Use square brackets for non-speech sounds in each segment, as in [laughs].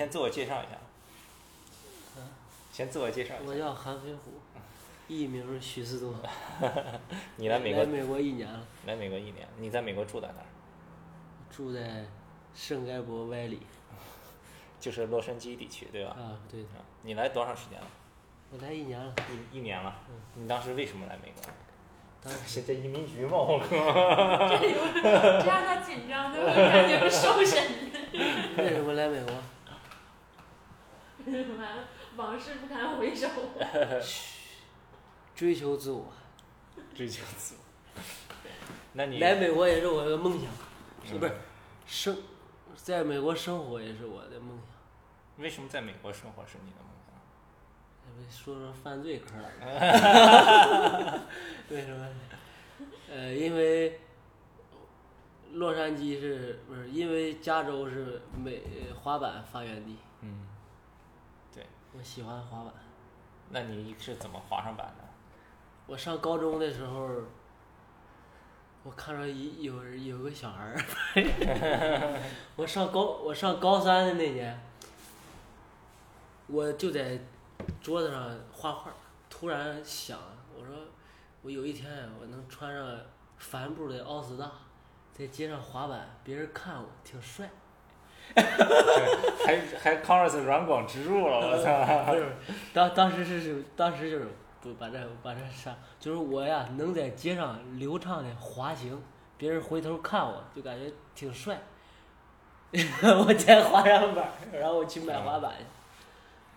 先自我介绍一下。先自我介绍一下。我叫韩飞虎，艺名徐思多。[laughs] 你来美国来美国一年了，来美国一年，你在美国住在哪儿？住在圣盖博歪里。[laughs] 就是洛杉矶地区，对吧？啊，对，啊，你来多长时间了？我来一年了。一一年了。你当时为什么来美国？当时 [laughs] 现在移民局吗？我靠！这让他紧张，他会感觉受审。为什么来美国？完了，往事不堪回首。[laughs] 追求自我。追求自我。那你来美国也是我的梦想，是不是嗯？生，在美国生活也是我的梦想。为什么在美国生活是你的梦想？咱们说说犯罪科了。[laughs] 为什么？呃，因为洛杉矶是不是？因为加州是美滑板发源地，嗯，我喜欢滑板。那你是怎么滑上板的？我上高中的时候，我看着一有有个小孩儿，[laughs] 我上高我上高三的那年，我就在桌子上画画，突然想，我说我有一天我能穿上帆布的奥斯大，在街上滑板，别人看我挺帅。[laughs] 还还 Converse 软广植入了，我操！[laughs] 当当时是是当时就是不把这把这啥，就是我呀能在街上流畅的滑行，别人回头看我就感觉挺帅。[laughs] 我才滑上板儿，然后我去买滑板去。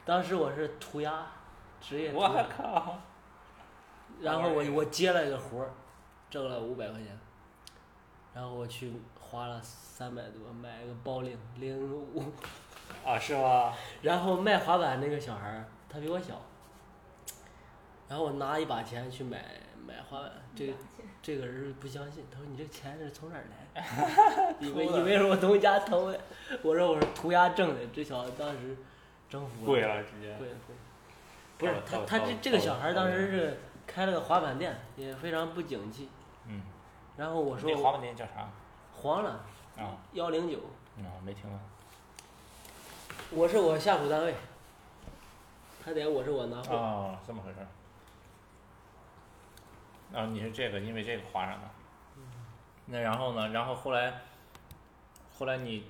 当时我是涂鸦，职业涂我鸦，靠！然后我我接了一个活儿，挣了五百块钱，然后我去花了三百多买个包领零五。啊，是吗？然后卖滑板那个小孩儿，他比我小，然后我拿一把钱去买买滑板，这个这个人不相信，他说你这钱是从哪儿来 [laughs] 的？以为以为是我从家偷的，我说我是涂鸦挣的，这小子当时征服贵了，直接。贵了贵了，不是他他这这个小孩儿当时是开了个滑板店，也非常不景气，嗯。然后我说那滑板店叫啥？黄了啊，幺零九，嗯，没听过。我是我下属单位，他得我是我拿货。哦，这么回事儿。啊，你是这个，因为这个划上的。那然后呢？然后后来，后来你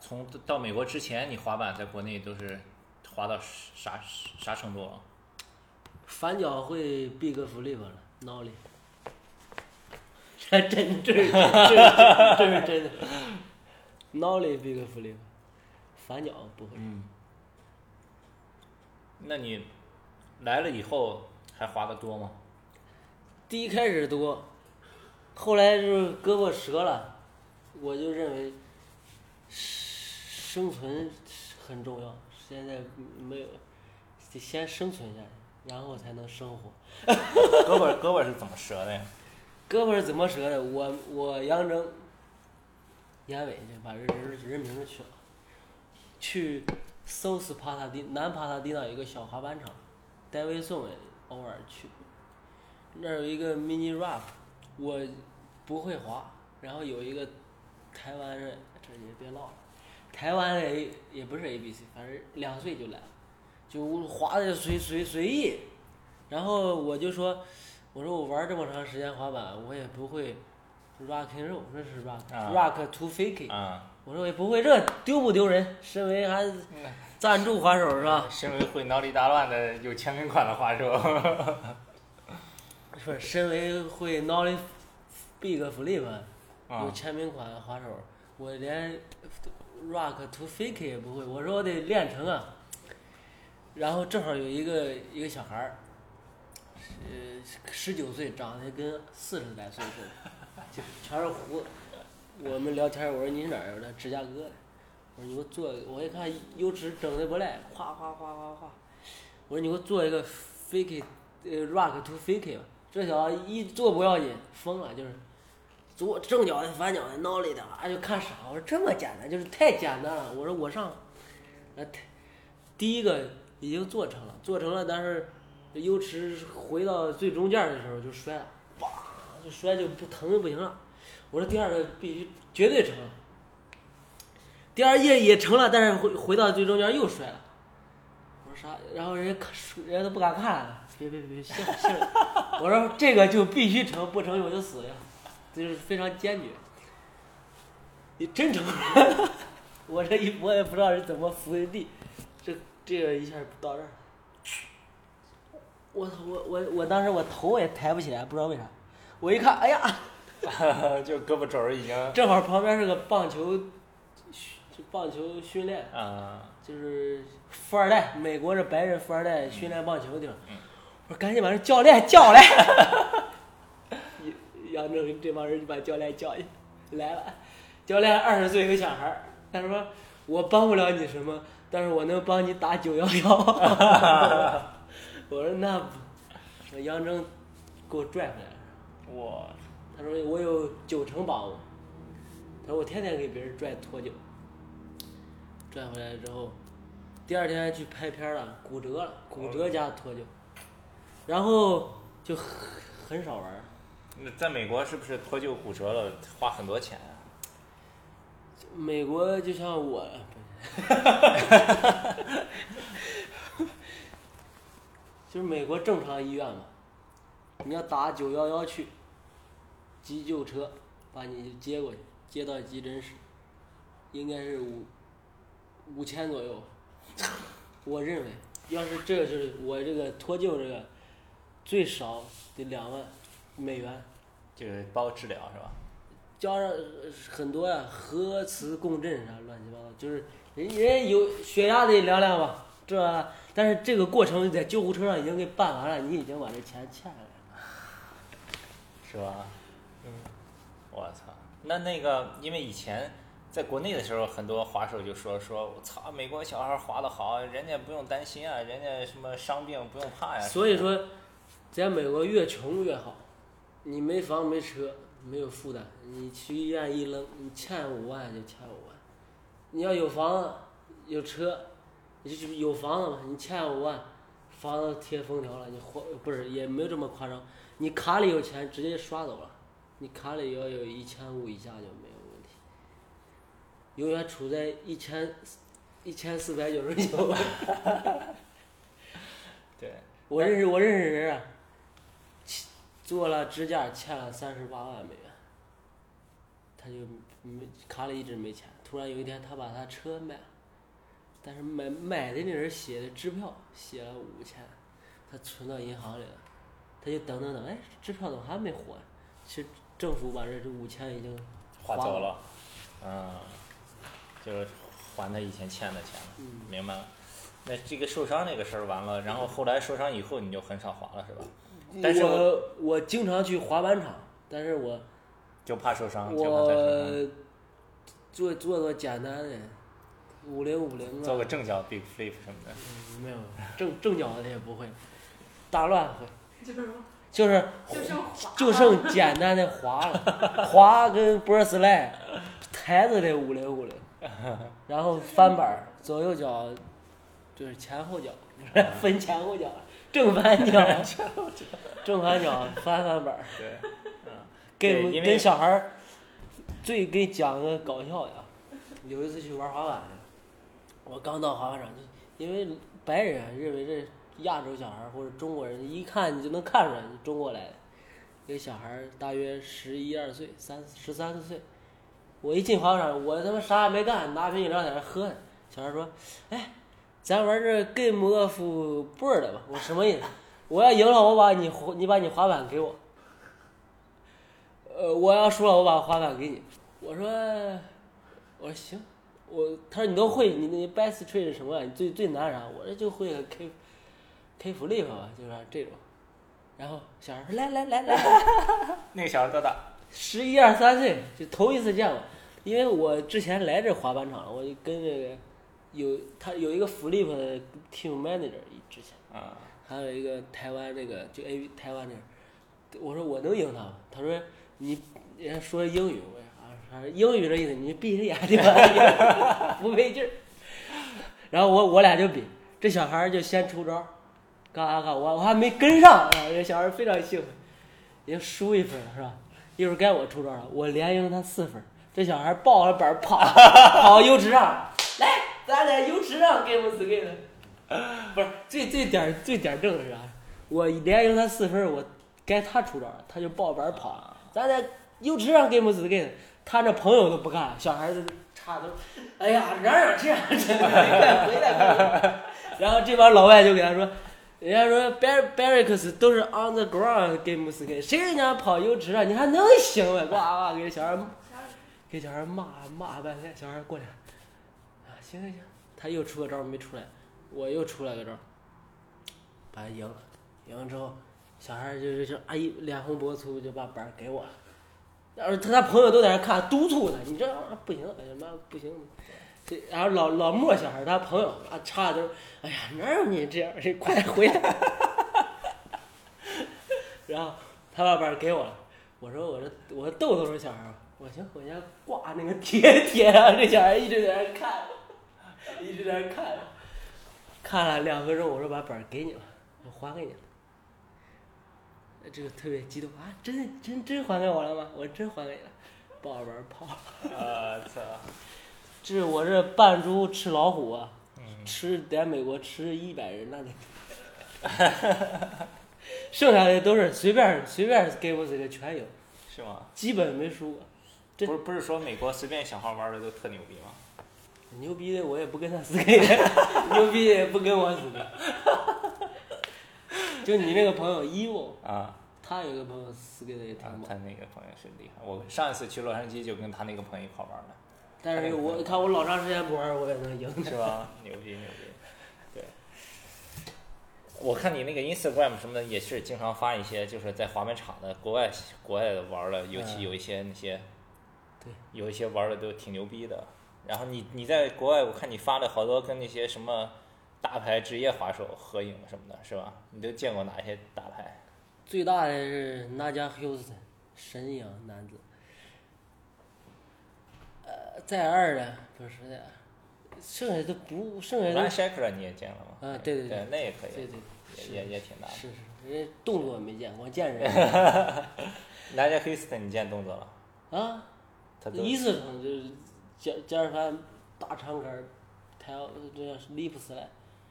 从到美国之前，你滑板在国内都是滑到啥啥程度啊？反脚会 big flip 了，nollie。这真这是这是这是真的，nollie big flip，反脚不会。嗯。那你来了以后还滑的多吗？第一开始多，后来就是胳膊折了，我就认为生存很重要，现在没有，得先生存下来，然后才能生活。胳膊胳膊是怎么折的呀？胳膊是怎么折的？我我杨征，眼尾去把人人人名儿去了，去搜斯帕萨蒂南帕萨迪纳有个小滑板场，戴维宋也偶尔去，那儿有一个 mini rap，我不会滑，然后有一个台湾人，这也别唠了，台湾的 A 也不是 A B C，反正两岁就来了，就滑的随随随意，然后我就说。我说我玩这么长时间滑板，我也不会 rock and roll，那是 rock、啊 rock to fake 我说我也不会这，丢不丢人？身为还赞助滑手是吧？身为会脑力大乱的有签名款的滑手，[laughs] 不是，身为会 nollie big flip 有啊，签名款的滑手，我连 rock to fake 也不会。我说我得练成啊。然后正好有一个一个小孩儿，呃，十九岁，长得跟四十来岁似的，就全是胡子。我们聊天，我说你是哪儿的？芝加哥的。我说你给我做，我一看优池整的不赖，夸夸夸夸夸。我说你给我做一个 fake 呃 rock to fake 吧。这小子一做不要紧，疯了，就是左正脚的、反脚的、挠里的，啊就看傻。我说这么简单，就是太简单了。我说我上，呃，太第一个已经做成了，做成了，但是优池回到最中间的时候就摔了，哇，就摔就不疼的不行了。我说第二个必须绝对成。第二页也成了，但是回回到最中间又摔了。我说啥？然后人家看，人家都不敢看了。别别别，信信了。我说这个就必须成，不成我就死呀，就是非常坚决。你真成了，[laughs] 我这一我也不知道是怎么扶的地，这这个一下到这儿。我！我我我当时我头也抬不起来，不知道为啥。我一看，哎呀，[laughs] 就胳膊肘儿已经正好旁边是个棒球，就棒球训练，啊，就是富二代，美国这白人富二代训练棒球的地方。嗯我说赶紧把这教练叫来。杨正这帮人就把教练叫，来了。教练二十岁一个小孩儿，他说我帮不了你什么，但是我能帮你打九幺幺。[laughs] 我说那不，杨征给我拽回来了。我他说我有九成把握。他说我天天给别人拽脱臼，拽回来之后，第二天去拍片了，骨折了，骨折加脱臼，然后就很很少玩。那在美国是不是脱臼骨折了花很多钱啊？美国就像我，[laughs] 就是美国正常医院嘛，你要打九幺幺去，急救车把你接过去，接到急诊室，应该是五五千左右。我认为，要是这个是我这个脱臼这个，最少得两万美元。就是包治疗是吧？加上呃很多呀、核磁共振啥乱七八糟，就是人人有血压得量量吧，这吧但是这个过程在救护车上已经给办完了，你已经把这钱欠下来了。是吧？嗯，我操，那那个，因为以前在国内的时候，很多滑手就说说，我操，美国小孩滑的好，人家不用担心啊，人家什么伤病不用怕呀。所以说，在美国越穷越好，你没房没车没有负担，你去医院一扔，你欠五万就欠五万。你要有房有车，你就有房子嘛，你欠五万，房子贴封条了，你还不是也没有这么夸张，你卡里有钱直接刷走了，你卡里要有一千五以下就没有问题，永远处在一千一千四百九十九。[laughs] 对，[laughs] 我认识我认识人啊，做了支架欠了三十八万美元，他就没卡里一直没钱，突然有一天他把他车卖了，但是买买的那人写的支票写了五千，他存到银行里了，他就等等等，哎，支票怎么还没还？其实政府把这这五千已经花走了，嗯，就是还他以前欠的钱了，嗯明白了。那这个受伤那个事儿完了，然后后来受伤以后你就很少滑了是吧？但是我我经常去滑板场，但是我就怕受伤，就怕再受伤。我做做做简单的五零五零啊，做个正脚 big flip 什么的，嗯没有正正脚的也不会，大乱会，就是就是就剩简单的滑了，[laughs] 滑跟 r s slide，台子的五零五零，然后翻板儿左右脚就是前后脚，不是分前后脚，正反 [laughs] 脚，正反脚翻翻板。儿。对，跟对因为跟小孩儿，最给讲个搞笑的啊，有一次去玩滑板去，我刚到滑板场，就因为白人认为这亚洲小孩或者中国人一看你就能看出来你中国来的，一个小孩大约十一二岁，三十三四岁，我一进滑板场，我他妈啥也没干，拿瓶饮料在那喝呢，小孩说，哎，咱玩这 game of board 吧，我什么意思？我要赢了，我把你你把你滑板给我。呃，我要输了，我把滑板给你。我说，我说行，我他说你都会，你那 best trick 是什么呀？你最最难啥？我这就会个 K K flip 吧，就是这种。然后小孩说来来来来，[laughs] 那个小孩多大？十一二三岁就头一次见过，因为我之前来这滑板场了，我就跟这个有他有一个 flip 的 team manager 之前。啊，还有一个台湾那个就 A 台湾那儿，我说我能赢他吗？他说你人家说英语，啊英语这意思，你闭着眼睛吧，[laughs] 不费劲儿。然后我我俩就比，这小孩儿就先出招儿，嘎嘎嘎，我我还没跟上，啊，这小孩儿非常兴奋，已经输一分了是吧？一会儿该我出招了，我连赢他四分，这小孩抱着板儿跑跑游池上，来，咱在游池上 game skate。不是最最点儿最点儿正是啥？我连赢他四分，我该他出招了，他就抱板儿跑。咱在游池上 game skate，他那朋友都不干，小孩子插头，哎呀，哪有这样的？快回来！然后这帮老外就给他说，人家说 bar barracks 都是 on the ground game skate，谁人家跑游池上，你还能行吗？呱呱给小孩给小孩骂骂半天，小孩过来，啊，行行行，他又出个招没出来，我又出来个招，把他赢了，赢了之后，小孩儿就是就阿姨脸红脖子粗，就把板给我了。然后他他朋友都在那看，督促他，你这啊不行，哎呀妈不行。然后老老莫小孩他朋友啊插着都，哎呀哪有你这样的，快回来。[laughs] 然后他把板儿给我了，我说我说我说豆豆是小孩儿，我行回家挂那个贴贴啊，这小孩一直在那看，一直在那看，看了两分钟，我说把板儿给你了，我还给你了。这个特别激动啊！真真真还给我了吗？我真还给你了，抱着板儿跑。我操！这我这扮猪吃老虎啊，嗯，吃在美国吃一百人那得，[laughs] 剩下的都是随便随便给我这个全有，是吗？基本没输过。这不是不是说美国随便小孩玩的都特牛逼吗？牛逼的我也不跟他死给，[laughs] 牛逼的也不跟我死给。[laughs] 就你那个朋友 Evo，啊，他有个朋友死给的也挺啊，他那个朋友是厉害。我上一次去洛杉矶就跟他那个朋友一块玩的。但是我看我老长时间不玩，我也能赢。是吧？牛逼牛逼，对。我看你那个 Instagram 什么的也是经常发一些，就是在滑板场的国外国外的玩的，尤其嗯有一些那些，对，有一些玩的都挺牛逼的。然后你你在国外，我看你发了好多跟那些什么大牌职业滑手合影什么的，是吧？你都见过哪些大牌？最大的是纳加 Houston，神一样男子。呃，在二的不是在二，剩下都不剩下 Ryan 都 Shaker 你也见了吗？啊对对对对，那也可以，对对是也也也挺大的。是是，人家动作没见，我见 [laughs] 人那家 Houston 你见动作了？啊，他都一次场就是加加尔凡大长杆儿，抬到这样 lip slide，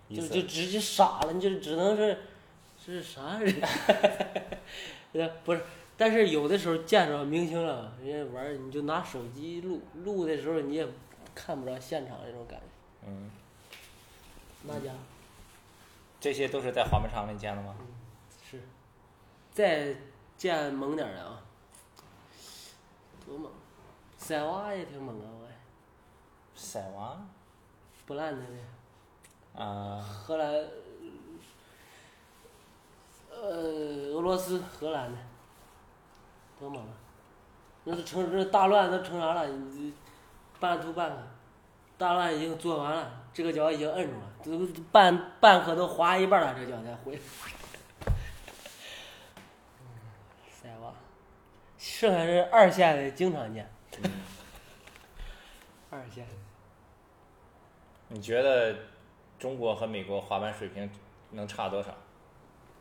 一次就就直接傻了，你就只能是是啥人？呃，[laughs] 不是，但是有的时候见着明星了，人家玩儿你就拿手机录，录的时候你也看不着现场那种感觉。嗯，那家这些都是在滑冰场里见的吗？是，再见猛点儿的啊，多猛！塞娃也挺猛啊，我塞娃不烂的那啊，荷兰，呃，俄罗斯、荷兰的，多猛啊！那都成这大乱都成啥了？你半途半克，大乱已经做完了，这个脚已经摁住了，都半半刻都滑一半了，这个脚才回。[laughs] 塞娃，剩下是二线的经常见，二线。你觉得中国和美国滑板水平能差多少？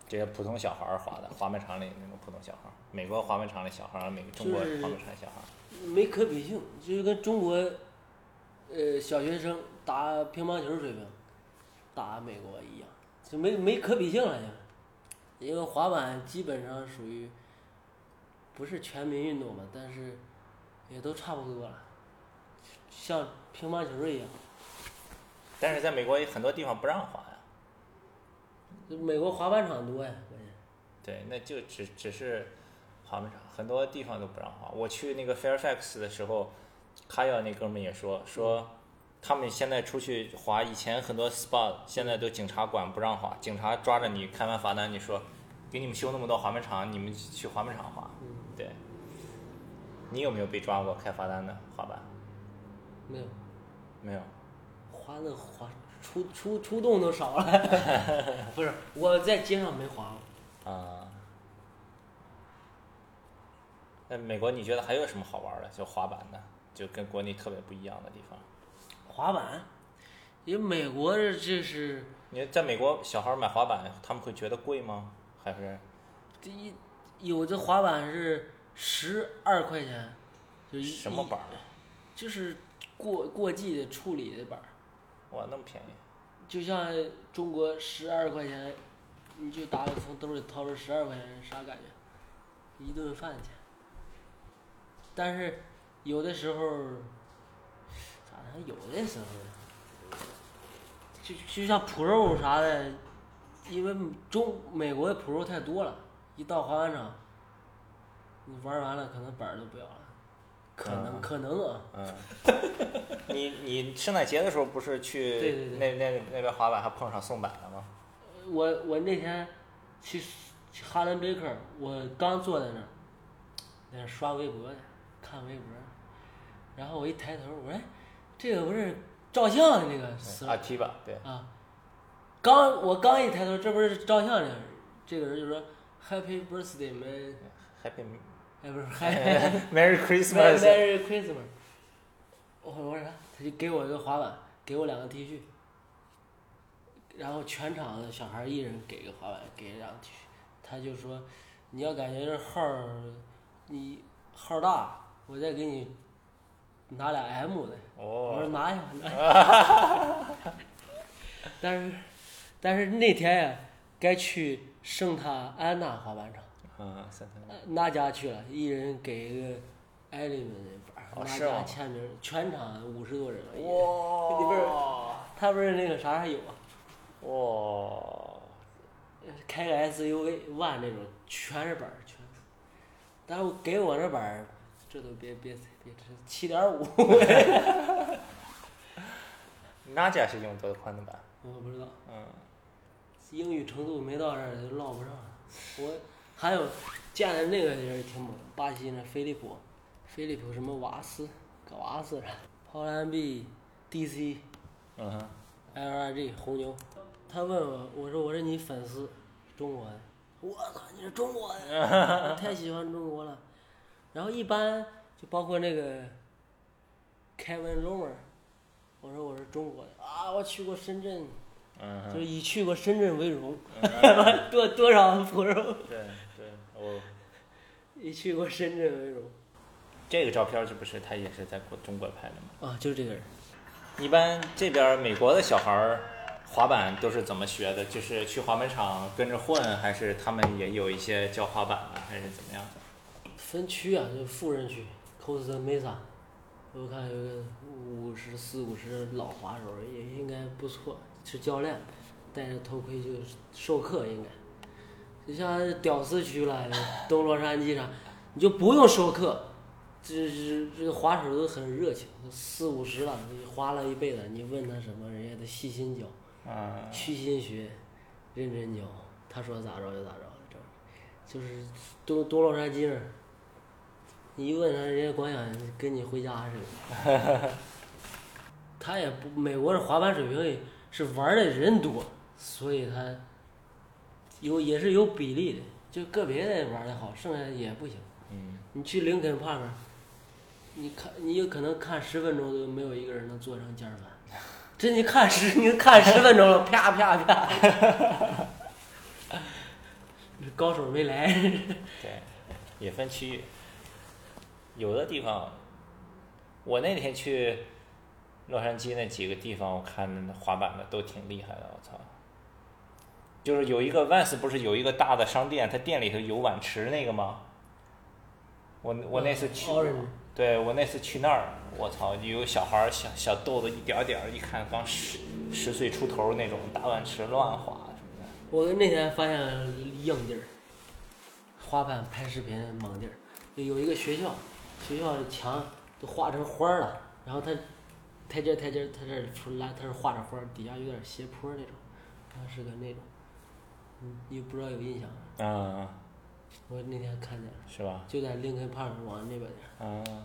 这些普通小孩儿滑的滑板场里那种普通小孩儿，美国滑板场里小孩儿，美中国滑板场里小孩儿，没可比性，就是跟中国，呃，小学生打乒乓球水平，打美国一样，就没没可比性了就，因为滑板基本上属于，不是全民运动嘛，但是，也都差不多了，像乒乓球一样，但是在美国有很多地方不让滑呀。就美国滑板场多呀，关键，对，那就只只是滑板场，很多地方都不让滑。我去那个 Fairfax 的时候，卡耀那哥们也说说，他们现在出去滑，以前很多 SPA 现在都警察管不让滑，警察抓着你开完罚单，你说给你们修那么多滑板场，你们去滑板场滑。嗯，对，你有没有被抓过开罚单的滑板？没有，没有。滑的滑出出出动都少了，[laughs] 不是我在街上没滑过。啊。那美国你觉得还有什么好玩的？就滑板的，就跟国内特别不一样的地方。滑板，因为美国这这是你在美国，小孩买滑板，他们会觉得贵吗？还是第一有的滑板是十二块钱，就一什么板儿？就是过过季的处理的板儿，哇，那么便宜。就像中国十二块钱，你就打个从兜里掏出十二块钱，啥感觉？一顿饭钱。但是有的时候，咋的？有的时候，就就像 Pro 啥的，因为中美国的 Pro 太多了，一到滑板场，你玩完了可能板儿都不要了，可能、嗯。可能啊。嗯，[laughs] 你你圣诞节的时候不是去对对对。那那那边滑板还碰上送板了吗？我我那天去去哈伦贝克，我刚坐在那儿，在那刷微博呢，看微博，然后我一抬头，我说哎，这个不是照相的那个死阿提吧，对，啊，刚我刚一抬头，这不是照相的，这个人就说 Happy Birthday man，Happy 哎不是 [laughs] Happy Merry Christmas。Merry Christmas，我说我说啥？他就给我一个滑板，给我两个 T 恤，然后全场的小孩儿一人给个滑板，给两个 T 恤，他就说你要感觉这号儿你号儿大，我再给你拿俩 M 的。我说哦，拿去吧，拿。但是但是那天呀，该去圣塔安娜滑板场。嗯，三三呃那家去了，一人给一个艾利们的板儿，那哦是吗家签名，全场五十多人了。哇，[laughs] 他不是那个啥还有啊，哇，开个 SUV 万那种，全是板儿，全是。但是给我这板儿，这都别别别，这七点五，[laughs] 哪家是用多宽的板？我不知道，嗯，英语程度没到这儿就唠不上了。我还有见的那个人挺猛，巴西那菲利普，菲利普什么瓦斯，搞瓦斯的，抛篮 B D C，。嗯哼，LRG 红牛，他问我，我说我是你粉丝，中国的，我操，你是中国的，[laughs] 我太喜欢中国了。然后一般就包括那个 Kevin Romer，我说我是中国的啊，我去过深圳，嗯，就是以去过深圳为荣，[laughs] 多多少 pro，对对，我以去过深圳为荣这个照片是不是他也是在国中国拍的吗？啊，就是这个人。一般这边美国的小孩儿滑板都是怎么学的？就是去滑板场跟着混，还是他们也有一些教滑板的，还是怎么样的？分区啊，就富人区，Costa Mesa，我看有个五十四五十老滑手也应该不错，是教练，戴着头盔就授课应该。就像屌丝区了，[laughs] 东洛杉矶上，你就不用授课，这这这滑手都很热情，四五十了，你滑了一辈子，你问他什么，人家都细心教，嗯，虚心学，认真教，他说咋着就咋着，这就是东东洛杉矶那儿，你一问他，人家光想跟你回家似的。[laughs] 他也不，美国的滑板水平也是玩的人多，所以他有也是有比例的，就个别的玩的好，剩下的也不行。嗯，你去林肯帕克，你看你有可能看十分钟都没有一个人能坐上尖儿板，这你看十你看十分钟了，啪啪啪，这高手没来。对，也分区域。有的地方，我那天去洛杉矶那几个地方，我看那滑板的都挺厉害的，我操！就是有一个 Vans 不是有一个大的商店，它店里头有碗池那个吗？我我那次去对我那次去那儿，我操，有小孩儿小小豆子一点儿点儿，一看刚十十岁出头那种大碗池乱滑什么的。我那天发现硬地儿，滑板拍视频猛地儿，有一个学校，学校的墙都画成花儿了，然后它台阶儿台阶儿，它这儿出来它是画着花儿，底下有点斜坡那种，它是个那种，嗯，你不知道有印象吗？嗯，我那天看见了，是吧？就在林肯 Park 往那边点儿。嗯，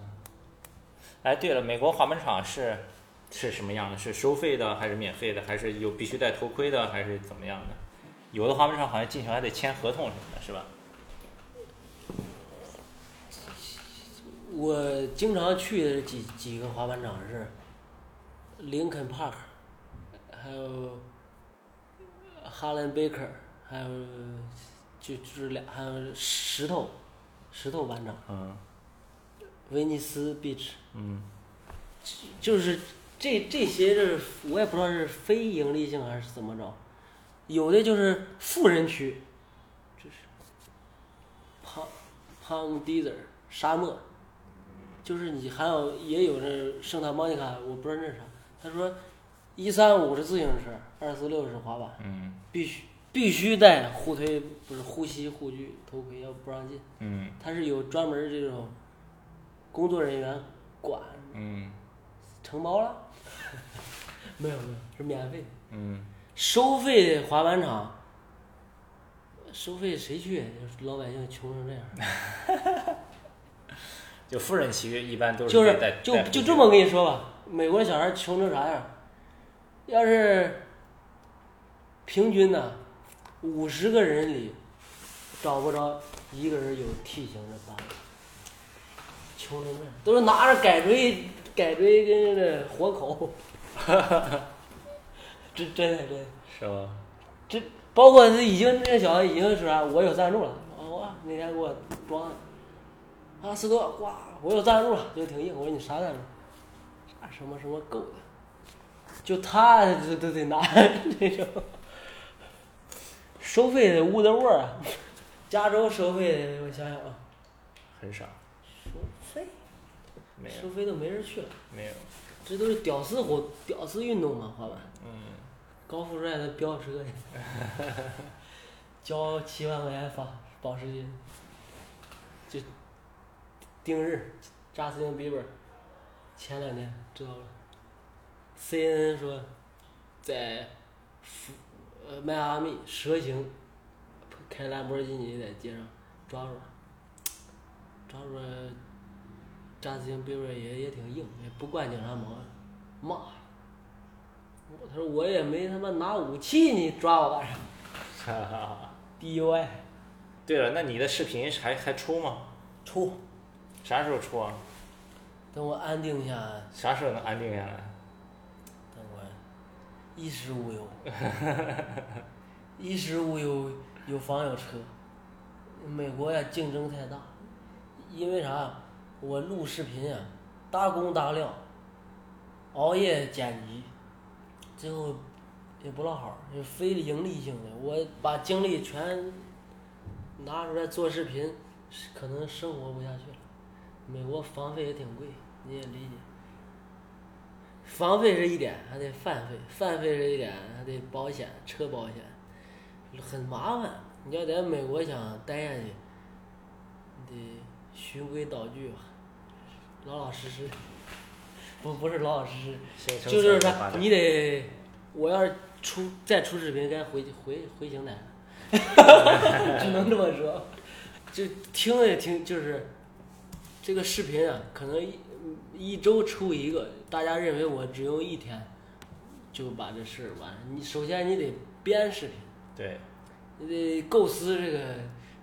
哎，对了，美国滑板场是是什么样的？是收费的，还是免费的，还是有必须戴头盔的，还是怎么样的？有的滑板场好像进去还得签合同什么的，是吧？我经常去的几几个滑板场是林肯 Park，还有哈伦贝克，还有就就是俩，还有石头石头班长，嗯威尼斯 Beach，嗯就是这这些就是我也不知道是非盈利性还是怎么着，有的就是富人区，就是胖胖 desert 沙漠，就是你还有也有这圣塔莫尼卡，我不知道那是啥。他说一三五是自行车，二四六是滑板，嗯必须必须戴护腿不是护膝护具头盔，要不让进。嗯他是有专门这种工作人员管，嗯承包了？[laughs] 没有没有，是免费。嗯，收费的滑板场，收费谁去？就是老百姓穷成这样。[laughs] [laughs] 就富人区一般都就是就就这么跟你说吧，美国小孩穷成啥样？要是平均呢，五十个人里找不着一个人有 T 型的板，穷成这样，都是拿着改锥、改锥跟这活口，[laughs] 真真的真的。是吧？这包括这已经这小子已经说啥，我有赞助了，啊哇那天给我装的，啊斯多哇我有赞助了，就挺硬。我说你啥赞助？啥什么什么狗的，就他都都得拿这种，收费的乌德沃啊，加州收费的我想想啊，很少，收费？没有。收费都没人去了，没有，这都是屌丝活屌丝运动嘛，滑板。嗯。高富帅的飙车的，交七万块钱发保时捷，就定日，扎斯汀比伯，前两天知道了，CNN 说，在福呃迈阿密蛇形开兰博基尼在街上抓住了，抓住了，扎斯汀比伯也也挺硬，也不惯警察毛病，骂。我他说我也没他妈拿武器，你抓我干啥哈哈哈。？DUI 对了，那你的视频还还出吗？出，啥时候出啊？等我安定下来，啥时候能安定下来？等我衣食无忧，[laughs] 衣食无忧，有房有车。美国呀，竞争太大，因为啥？我录视频呀，大工大料，熬夜剪辑，最后也不落好，就非盈利性的，我把精力全拿出来做视频，可能生活不下去了。美国房费也挺贵，你也理解。房费是一点，还得饭费，饭费是一点，还得保险，车保险，很麻烦。你要在美国想待下去，你得循规蹈矩吧，老老实实。不不是老老实实，就是啥，自然发展你得，我要是出再出视频，该回回回邢台了，[laughs] 只能这么说。就听也听，就是这个视频啊，可能一一周出一个，大家认为我只用一天就把这事儿完。你首先你得编视频，对，你得构思这个，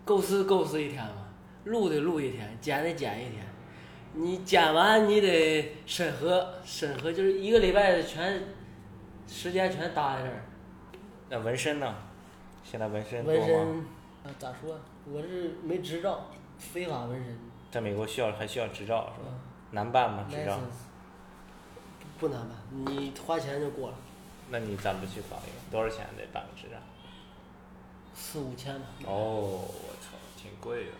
构思构思一天嘛，录得录一天，剪得剪一天。你剪完你得审核，审核就是一个礼拜全时间全搭在这儿。那纹身呢？现在纹身？纹身啊，咋说？我是没执照，非法纹身。在美国需要还需要执照是吧？嗯难办吗？执照？不难办，你花钱就过了，那你咋不去搞一个？多少钱得办个执照？四五千吧。哦，我操，挺贵的。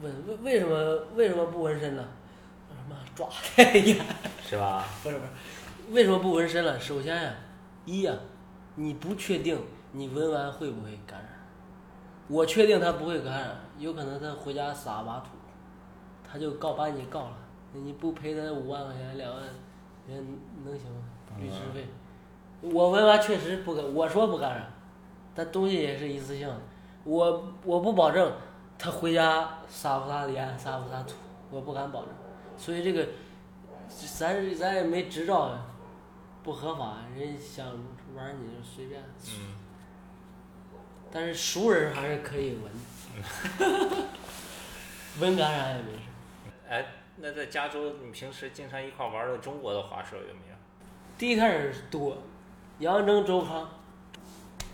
纹为为什么为什么不纹身呢？我他妈抓太严。[laughs] 是吧？不是不是，为什么不纹身了？首先呀、一呀、你不确定你纹完会不会感染。我确定他不会感染，有可能他回家撒把土，他就告把你告了，那你不赔他五万块钱两万，人能行吗？律师费。我纹完确实不干，我说不感染，但东西也是一次性的，我我不保证他回家撒不撒盐，撒不撒土，我不敢保证，所以这个。咱咱也没执照，不合法，人想玩你就随便。嗯。但是熟人还是可以闻，[laughs] 闻感染也没事。哎，那在加州，你平时经常一块玩的中国的滑手有没有？第一开始多，杨铮、周康，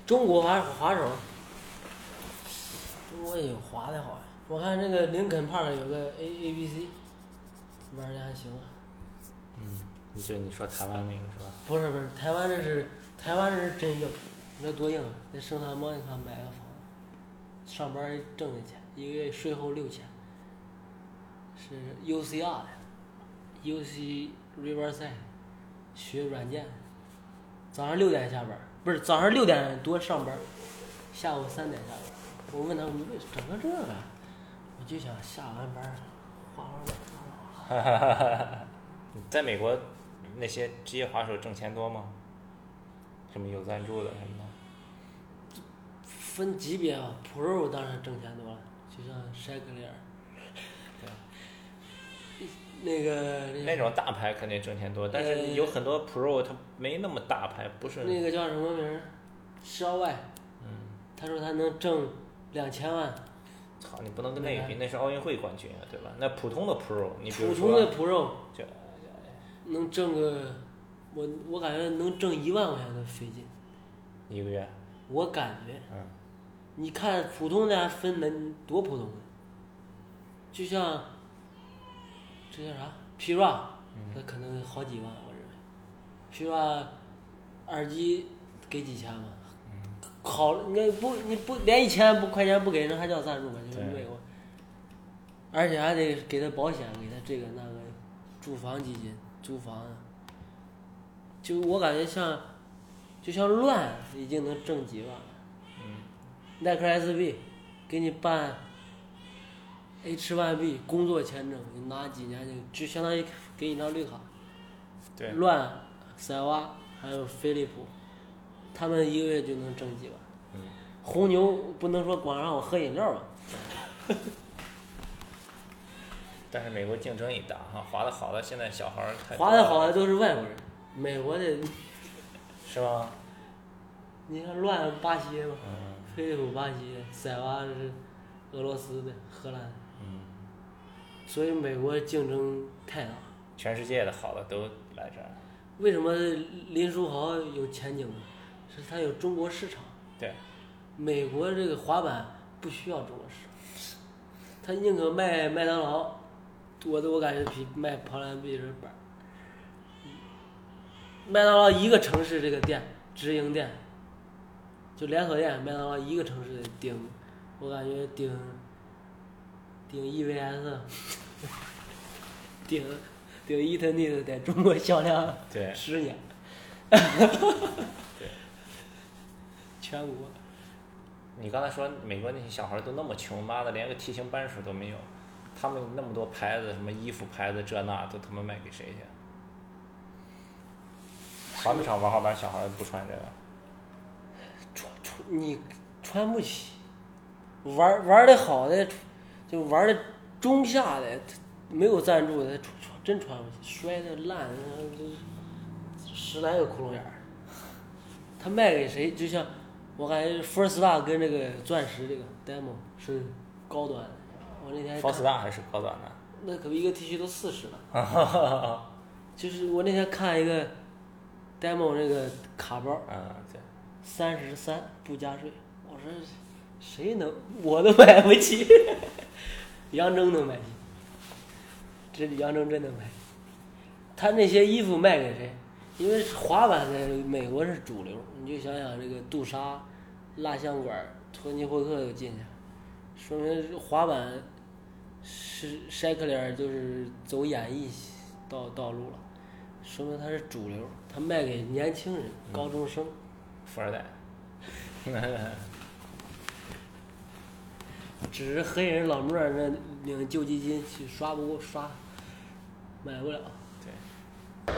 中国滑滑手，中国也有滑的好呀。我看那个林肯 Park 有个 A A B C，玩的还行啊。就你说台湾那个是吧？不是不是，台湾这是台湾这是真硬，你说多硬啊？在圣塔莫尼卡买个房，上班挣的钱，一个月税后六千，是 UCR 的，UC Riverside，学软件，早上六点下班儿，不是早上六点多上班儿，下午三点下班儿。我问他你为整个这个，我就想下完班儿滑滑板。哈哈哈哈哈！在美国，那些职业滑手挣钱多吗？什么有赞助的什么的？分级别啊，Pro 当然挣钱多了，就像筛克利尔，那个那那种大牌肯定挣钱多，但是有很多 Pro 它没那么大牌，不是。那个叫什么名儿？肖外，嗯，他说他能挣两千万，操，你不能跟那个比，那是奥运会冠军啊，对吧？那普通的 Pro，你普通的，Pro。就能挣个，我我感觉能挣一万块钱都费劲，一个月，我感觉，嗯，你看普通的还分能多普通的，就像这叫啥 Pira，那可能好几万，我认为，Pira 耳机给几千吗？好，你不你不连一千不块钱不给，那还叫赞助吗？就是对美国，而且还得给他保险，给他这个那个住房基金，租房啊，就我感觉像，就像乱已经能挣几万了。耐克 SB 给你办 H1B 工作签证，你拿几年就就相当于给你张绿卡。对，乱、塞瓦还有飞利浦，他们一个月就能挣几万。嗯红牛不能说光让我喝饮料吧？[laughs] 但是美国竞争也大哈，滑的好的现在小孩儿太滑的好的都是外国人，美国的 [laughs] 是吗？你看乱巴西的嘛，嗯飞利浦巴西的，塞瓦是俄罗斯的，荷兰的，嗯，所以美国竞争太大。全世界的好的都来这儿，为什么林书豪有前景呢？是他有中国市场。对，美国这个滑板不需要中国市场，他宁可卖麦当劳，我都我感觉比卖跑兰比这板儿。麦当劳一个城市这个店直营店，就连锁店，麦当劳一个城市的顶，我感觉顶顶 EVS，[laughs] 顶顶伊特尼的在中国销量对十年，[laughs] 全国。你刚才说美国那些小孩儿都那么穷，妈的连个 T 型扳手都没有，他们那么多牌子，什么衣服牌子这那都他妈卖给谁去？滑冰场玩滑板小孩儿不穿这个，穿穿你穿不起，玩玩的好的，就玩的中下的，他没有赞助的，穿穿真穿不起，摔的烂，呃这十来个窟窿眼儿。他卖给谁？就像我感觉 First Star 跟这个钻石这个 Demo 是高端的，我那天看福斯大还是高端的。那可不一个 T 恤都四十了。[laughs] 就是我那天看一个 Demo 那个卡包，嗯，对，三十三不加税，我说谁能我都买不起，杨征能买起，这杨征真能买。他那些衣服卖给谁？因为滑板在美国是主流，你就想想这个杜莎、蜡像馆、托尼霍克都进去了，说明滑板是筛克脸就是走演艺道道路了，说明他是主流，他卖给年轻人、高中生。富二代。只是黑人老莫那领救济金去刷不过刷，买不了。对。